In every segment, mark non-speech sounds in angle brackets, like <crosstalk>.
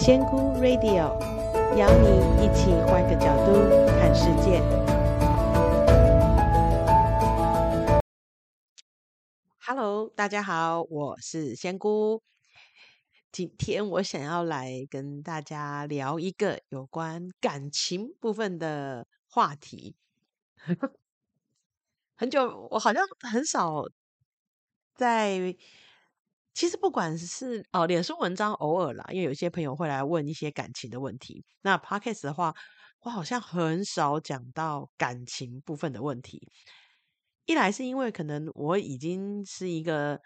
仙姑 Radio 邀你一起换个角度看世界。Hello，大家好，我是仙姑。今天我想要来跟大家聊一个有关感情部分的话题。<laughs> 很久，我好像很少在。其实不管是哦，脸书文章偶尔啦，因为有些朋友会来问一些感情的问题。那 Podcast 的话，我好像很少讲到感情部分的问题。一来是因为可能我已经是一个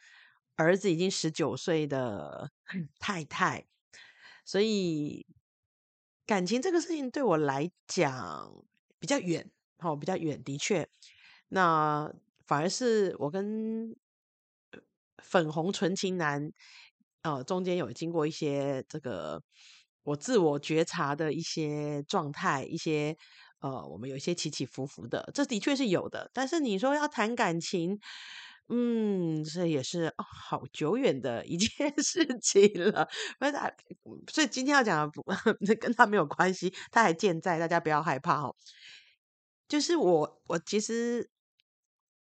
儿子已经十九岁的太太，所以感情这个事情对我来讲比较远，哦，比较远，的确。那反而是我跟。粉红纯情男，呃，中间有经过一些这个我自我觉察的一些状态，一些呃，我们有一些起起伏伏的，这的确是有的。但是你说要谈感情，嗯，这也是，好久远的一件 <laughs> 事情了。所以今天要讲的 <laughs> 跟他没有关系，他还健在，大家不要害怕哦。就是我，我其实，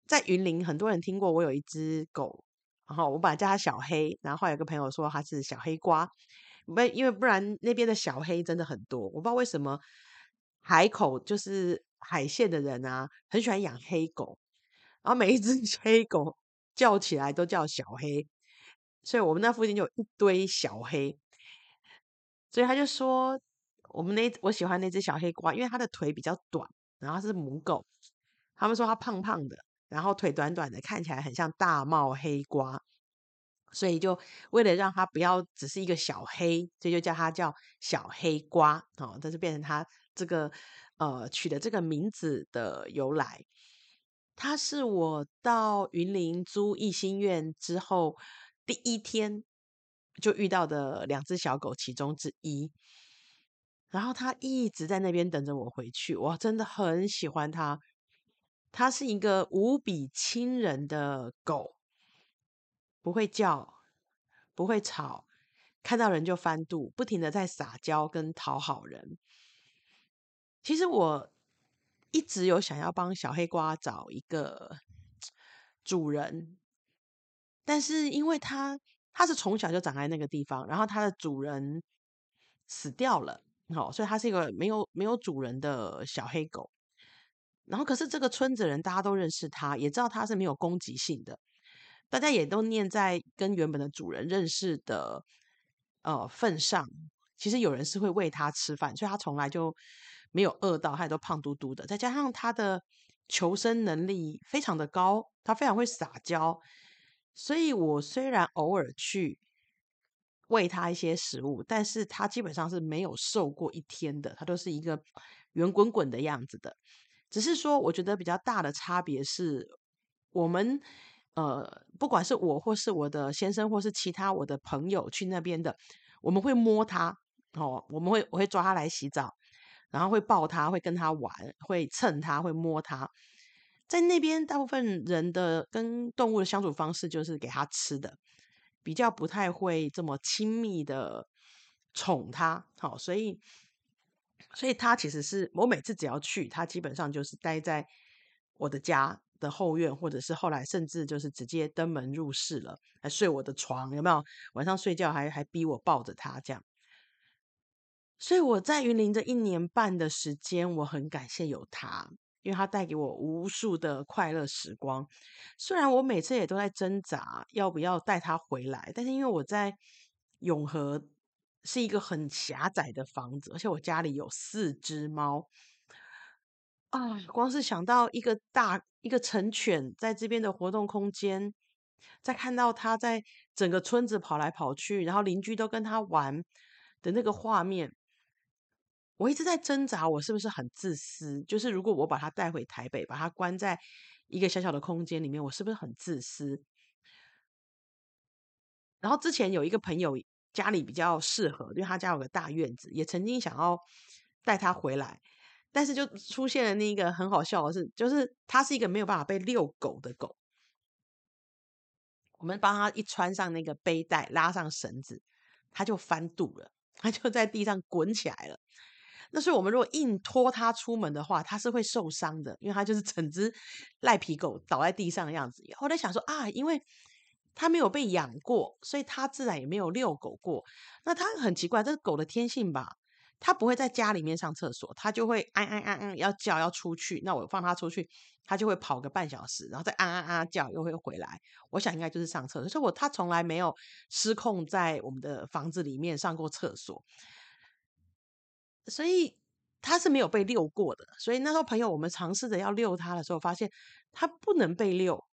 在云林，很多人听过我有一只狗。然后我本来叫他小黑，然后后来有个朋友说他是小黑瓜，不，因为不然那边的小黑真的很多，我不知道为什么海口就是海县的人啊，很喜欢养黑狗，然后每一只 <laughs> 黑狗叫起来都叫小黑，所以我们那附近就有一堆小黑，所以他就说我们那我喜欢那只小黑瓜，因为它的腿比较短，然后是母狗，他们说它胖胖的。然后腿短短的，看起来很像大帽黑瓜，所以就为了让它不要只是一个小黑，所以就叫它叫小黑瓜哦，这是变成它这个呃取的这个名字的由来。它是我到云林租一心院之后第一天就遇到的两只小狗其中之一，然后它一直在那边等着我回去，我真的很喜欢它。它是一个无比亲人的狗，不会叫，不会吵，看到人就翻肚，不停的在撒娇跟讨好人。其实我一直有想要帮小黑瓜找一个主人，但是因为它它是从小就长在那个地方，然后它的主人死掉了，好，所以它是一个没有没有主人的小黑狗。然后，可是这个村子人大家都认识他，也知道他是没有攻击性的，大家也都念在跟原本的主人认识的呃份上。其实有人是会喂他吃饭，所以他从来就没有饿到，他都胖嘟嘟的。再加上他的求生能力非常的高，他非常会撒娇，所以我虽然偶尔去喂他一些食物，但是他基本上是没有瘦过一天的，他都是一个圆滚滚的样子的。只是说，我觉得比较大的差别是，我们呃，不管是我或是我的先生，或是其他我的朋友去那边的，我们会摸它哦，我们会我会抓它来洗澡，然后会抱它，会跟它玩，会蹭它，会摸它。在那边，大部分人的跟动物的相处方式就是给它吃的，比较不太会这么亲密的宠它。好，所以。所以他其实是我每次只要去，他基本上就是待在我的家的后院，或者是后来甚至就是直接登门入室了，还睡我的床，有没有？晚上睡觉还还逼我抱着他这样。所以我在云林这一年半的时间，我很感谢有他，因为他带给我无数的快乐时光。虽然我每次也都在挣扎要不要带他回来，但是因为我在永和。是一个很狭窄的房子，而且我家里有四只猫啊！光是想到一个大一个成犬在这边的活动空间，再看到它在整个村子跑来跑去，然后邻居都跟它玩的那个画面，我一直在挣扎，我是不是很自私？就是如果我把它带回台北，把它关在一个小小的空间里面，我是不是很自私？然后之前有一个朋友。家里比较适合，因为他家有个大院子，也曾经想要带他回来，但是就出现了那个很好笑的事，就是他是一个没有办法被遛狗的狗。我们帮他一穿上那个背带，拉上绳子，他就翻肚了。它就在地上滚起来了。那所以我们如果硬拖它出门的话，它是会受伤的，因为它就是整只赖皮狗倒在地上的样子。后来想说啊，因为它没有被养过，所以它自然也没有遛狗过。那它很奇怪，这是狗的天性吧？它不会在家里面上厕所，它就会按按按按要叫要出去。那我放它出去，它就会跑个半小时，然后再按按按叫，又会回来。我想应该就是上厕所，所以我它从来没有失控在我们的房子里面上过厕所。所以他是没有被遛过的，所以那时候朋友我们尝试着要遛他的时候，发现他不能被遛。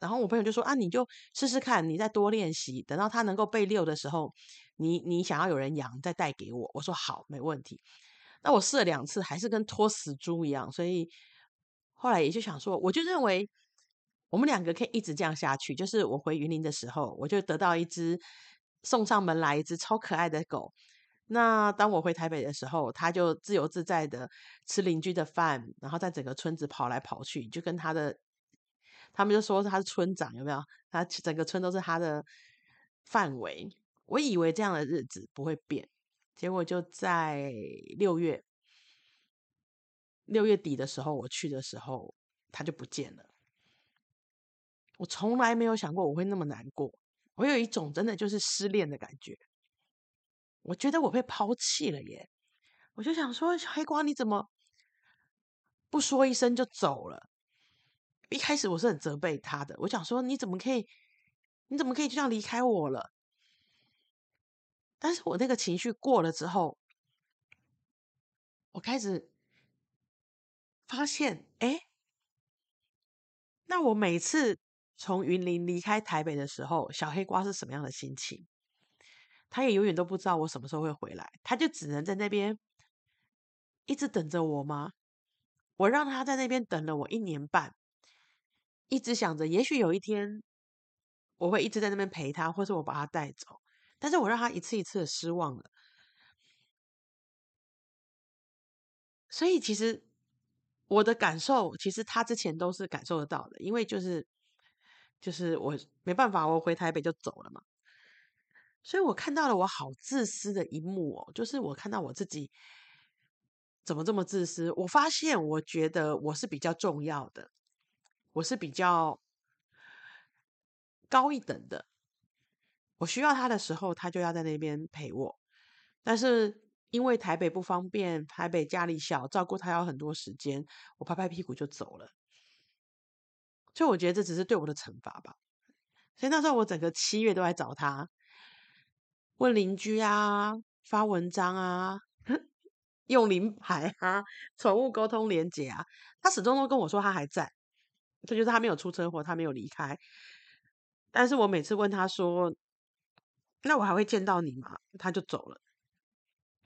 然后我朋友就说：“啊，你就试试看，你再多练习，等到他能够被遛的时候，你你想要有人养，再带给我。”我说：“好，没问题。”那我试了两次，还是跟拖死猪一样，所以后来也就想说，我就认为我们两个可以一直这样下去。就是我回云林的时候，我就得到一只送上门来一只超可爱的狗。那当我回台北的时候，他就自由自在的吃邻居的饭，然后在整个村子跑来跑去，就跟他的，他们就说他是村长，有没有？他整个村都是他的范围。我以为这样的日子不会变，结果就在六月六月底的时候，我去的时候，他就不见了。我从来没有想过我会那么难过，我有一种真的就是失恋的感觉。我觉得我被抛弃了耶！我就想说，黑瓜你怎么不说一声就走了？一开始我是很责备他的，我想说你怎么可以，你怎么可以就这样离开我了？但是我那个情绪过了之后，我开始发现，哎，那我每次从云林离开台北的时候，小黑瓜是什么样的心情？他也永远都不知道我什么时候会回来，他就只能在那边一直等着我吗？我让他在那边等了我一年半，一直想着，也许有一天我会一直在那边陪他，或是我把他带走。但是我让他一次一次的失望了。所以其实我的感受，其实他之前都是感受得到的，因为就是就是我没办法，我回台北就走了嘛。所以我看到了我好自私的一幕哦，就是我看到我自己怎么这么自私。我发现，我觉得我是比较重要的，我是比较高一等的。我需要他的时候，他就要在那边陪我。但是因为台北不方便，台北家里小，照顾他要很多时间，我拍拍屁股就走了。所以我觉得这只是对我的惩罚吧。所以那时候我整个七月都在找他。问邻居啊，发文章啊，<laughs> 用灵牌啊，宠物沟通连接啊，他始终都跟我说他还在，这就是他没有出车祸，他没有离开。但是我每次问他说，那我还会见到你吗？他就走了，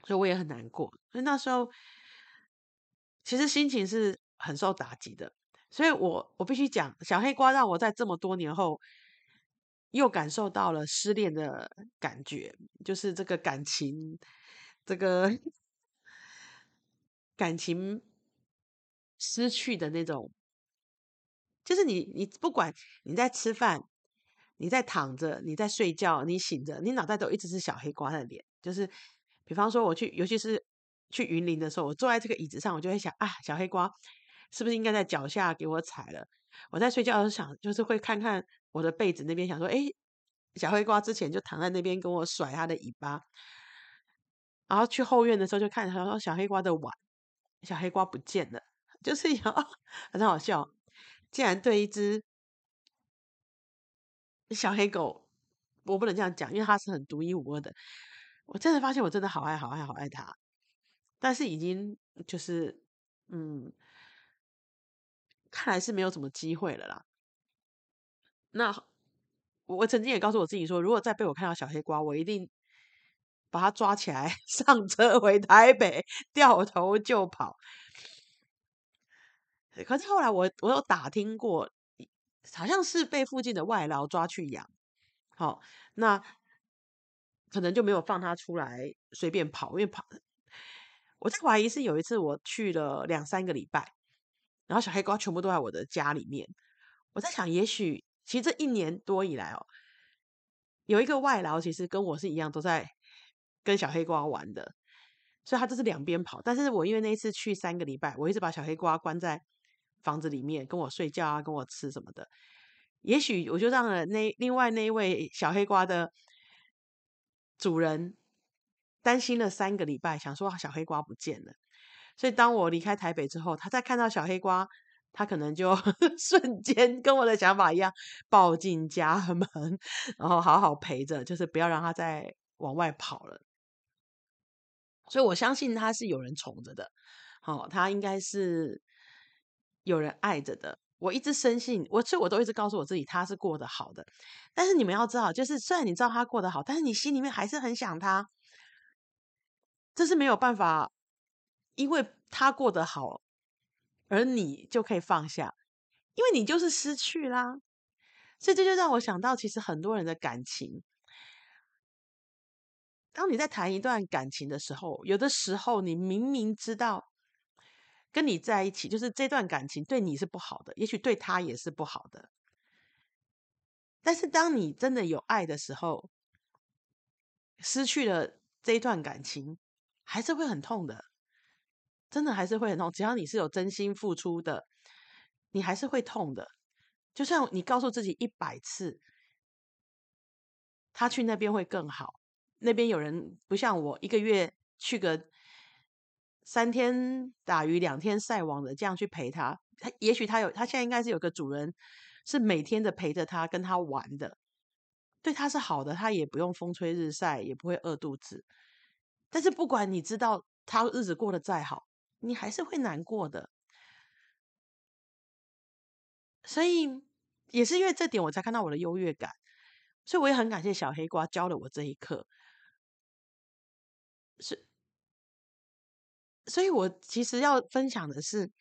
所以我也很难过。所以那时候其实心情是很受打击的。所以我我必须讲，小黑瓜让我在这么多年后。又感受到了失恋的感觉，就是这个感情，这个 <laughs> 感情失去的那种，就是你你不管你在吃饭，你在躺着，你在睡觉，你醒着，你脑袋都一直是小黑瓜的脸。就是比方说我去，尤其是去云林的时候，我坐在这个椅子上，我就会想啊，小黑瓜是不是应该在脚下给我踩了？我在睡觉的时候想，就是会看看。我的被子那边想说，诶，小黑瓜之前就躺在那边跟我甩他的尾巴，然后去后院的时候就看他说小黑瓜的碗，小黑瓜不见了，就是有 <laughs> 很好笑，竟然对一只小黑狗，我不能这样讲，因为它是很独一无二的，我真的发现我真的好爱好爱好爱它，但是已经就是嗯，看来是没有什么机会了啦。那我曾经也告诉我自己说，如果再被我看到小黑瓜，我一定把他抓起来 <laughs> 上车回台北，掉头就跑。可是后来我我有打听过，好像是被附近的外劳抓去养，好，那可能就没有放他出来随便跑，因为跑，我在怀疑是有一次我去了两三个礼拜，然后小黑瓜全部都在我的家里面，我在想，也许。其实这一年多以来哦，有一个外劳，其实跟我是一样，都在跟小黑瓜玩的，所以他这是两边跑。但是我因为那一次去三个礼拜，我一直把小黑瓜关在房子里面，跟我睡觉啊，跟我吃什么的。也许我就让了那另外那一位小黑瓜的主人担心了三个礼拜，想说小黑瓜不见了。所以当我离开台北之后，他再看到小黑瓜，他可能就 <laughs> 瞬间跟我的想法一样，抱进家门，然后好好陪着，就是不要让他再往外跑了。所以我相信他是有人宠着的，好，他应该是有人爱着的。我一直深信，我所以我都一直告诉我自己，他是过得好的。但是你们要知道，就是虽然你知道他过得好，但是你心里面还是很想他，这是没有办法。因为他过得好，而你就可以放下，因为你就是失去啦。所以这就让我想到，其实很多人的感情，当你在谈一段感情的时候，有的时候你明明知道跟你在一起，就是这段感情对你是不好的，也许对他也是不好的。但是当你真的有爱的时候，失去了这一段感情，还是会很痛的。真的还是会很痛，只要你是有真心付出的，你还是会痛的。就像你告诉自己一百次，他去那边会更好，那边有人不像我一个月去个三天打鱼两天晒网的这样去陪他，他也许他有，他现在应该是有个主人是每天的陪着他跟他玩的，对他是好的，他也不用风吹日晒，也不会饿肚子。但是不管你知道他日子过得再好，你还是会难过的，所以也是因为这点，我才看到我的优越感。所以我也很感谢小黑瓜教了我这一课。是，所以我其实要分享的是，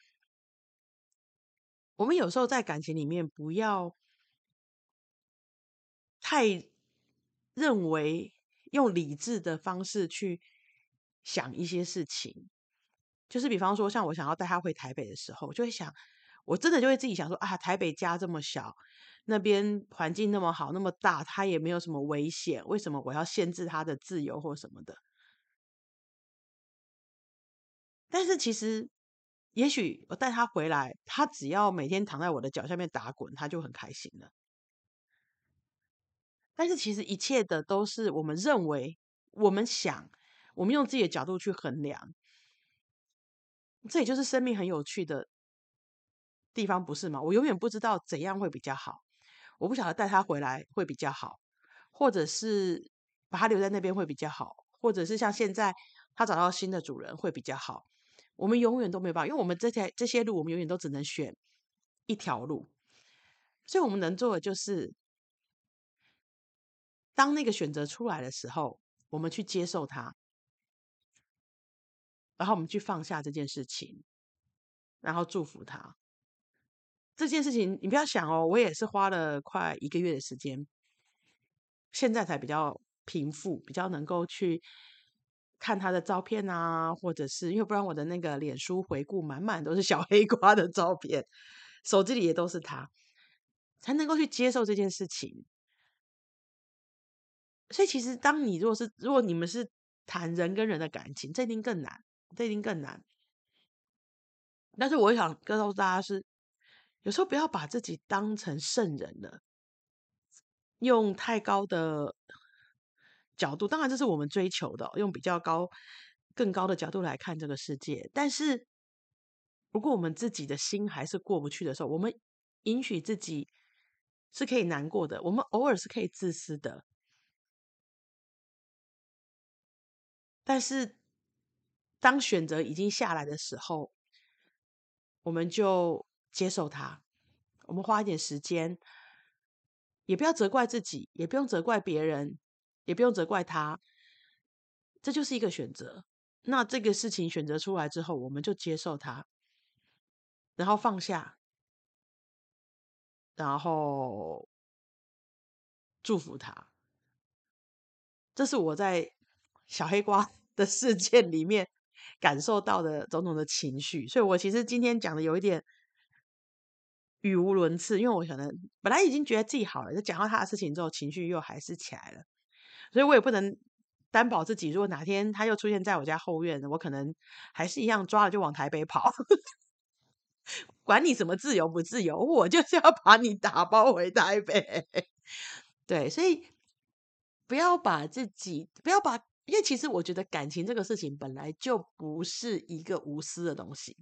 我们有时候在感情里面不要太认为用理智的方式去想一些事情。就是比方说，像我想要带他回台北的时候，就会想，我真的就会自己想说啊，台北家这么小，那边环境那么好，那么大，他也没有什么危险，为什么我要限制他的自由或什么的？但是其实，也许我带他回来，他只要每天躺在我的脚下面打滚，他就很开心了。但是其实一切的都是我们认为，我们想，我们用自己的角度去衡量。这也就是生命很有趣的地方，不是吗？我永远不知道怎样会比较好，我不晓得带他回来会比较好，或者是把他留在那边会比较好，或者是像现在他找到新的主人会比较好。我们永远都没有办法，因为我们这些这些路，我们永远都只能选一条路。所以我们能做的就是，当那个选择出来的时候，我们去接受它。然后我们去放下这件事情，然后祝福他。这件事情你不要想哦，我也是花了快一个月的时间，现在才比较平复，比较能够去看他的照片啊，或者是因为不然我的那个脸书回顾满满都是小黑瓜的照片，手机里也都是他，才能够去接受这件事情。所以其实当你如果是如果你们是谈人跟人的感情，这一定更难。这一定更难，但是我想告诉大家是，有时候不要把自己当成圣人了，用太高的角度，当然这是我们追求的，用比较高、更高的角度来看这个世界。但是，如果我们自己的心还是过不去的时候，我们允许自己是可以难过的，我们偶尔是可以自私的，但是。当选择已经下来的时候，我们就接受它。我们花一点时间，也不要责怪自己，也不用责怪别人，也不用责怪他。这就是一个选择。那这个事情选择出来之后，我们就接受它，然后放下，然后祝福他。这是我在小黑瓜 <laughs> 的事件里面。感受到的种种的情绪，所以我其实今天讲的有一点语无伦次，因为我可能本来已经觉得自己好了，就讲到他的事情之后，情绪又还是起来了，所以我也不能担保自己，如果哪天他又出现在我家后院，我可能还是一样抓了就往台北跑。<laughs> 管你什么自由不自由，我就是要把你打包回台北。对，所以不要把自己，不要把，因为其实我觉得感情这个事情本来就不是一个无私的东西，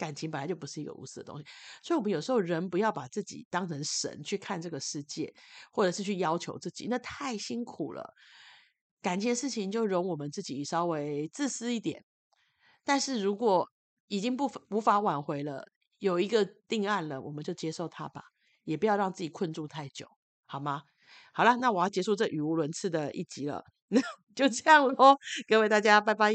感情本来就不是一个无私的东西，所以我们有时候人不要把自己当成神去看这个世界，或者是去要求自己，那太辛苦了。感情的事情就容我们自己稍微自私一点，但是如果已经不无法挽回了。有一个定案了，我们就接受它吧，也不要让自己困住太久，好吗？好了，那我要结束这语无伦次的一集了，<laughs> 那就这样喽，各位大家，拜拜。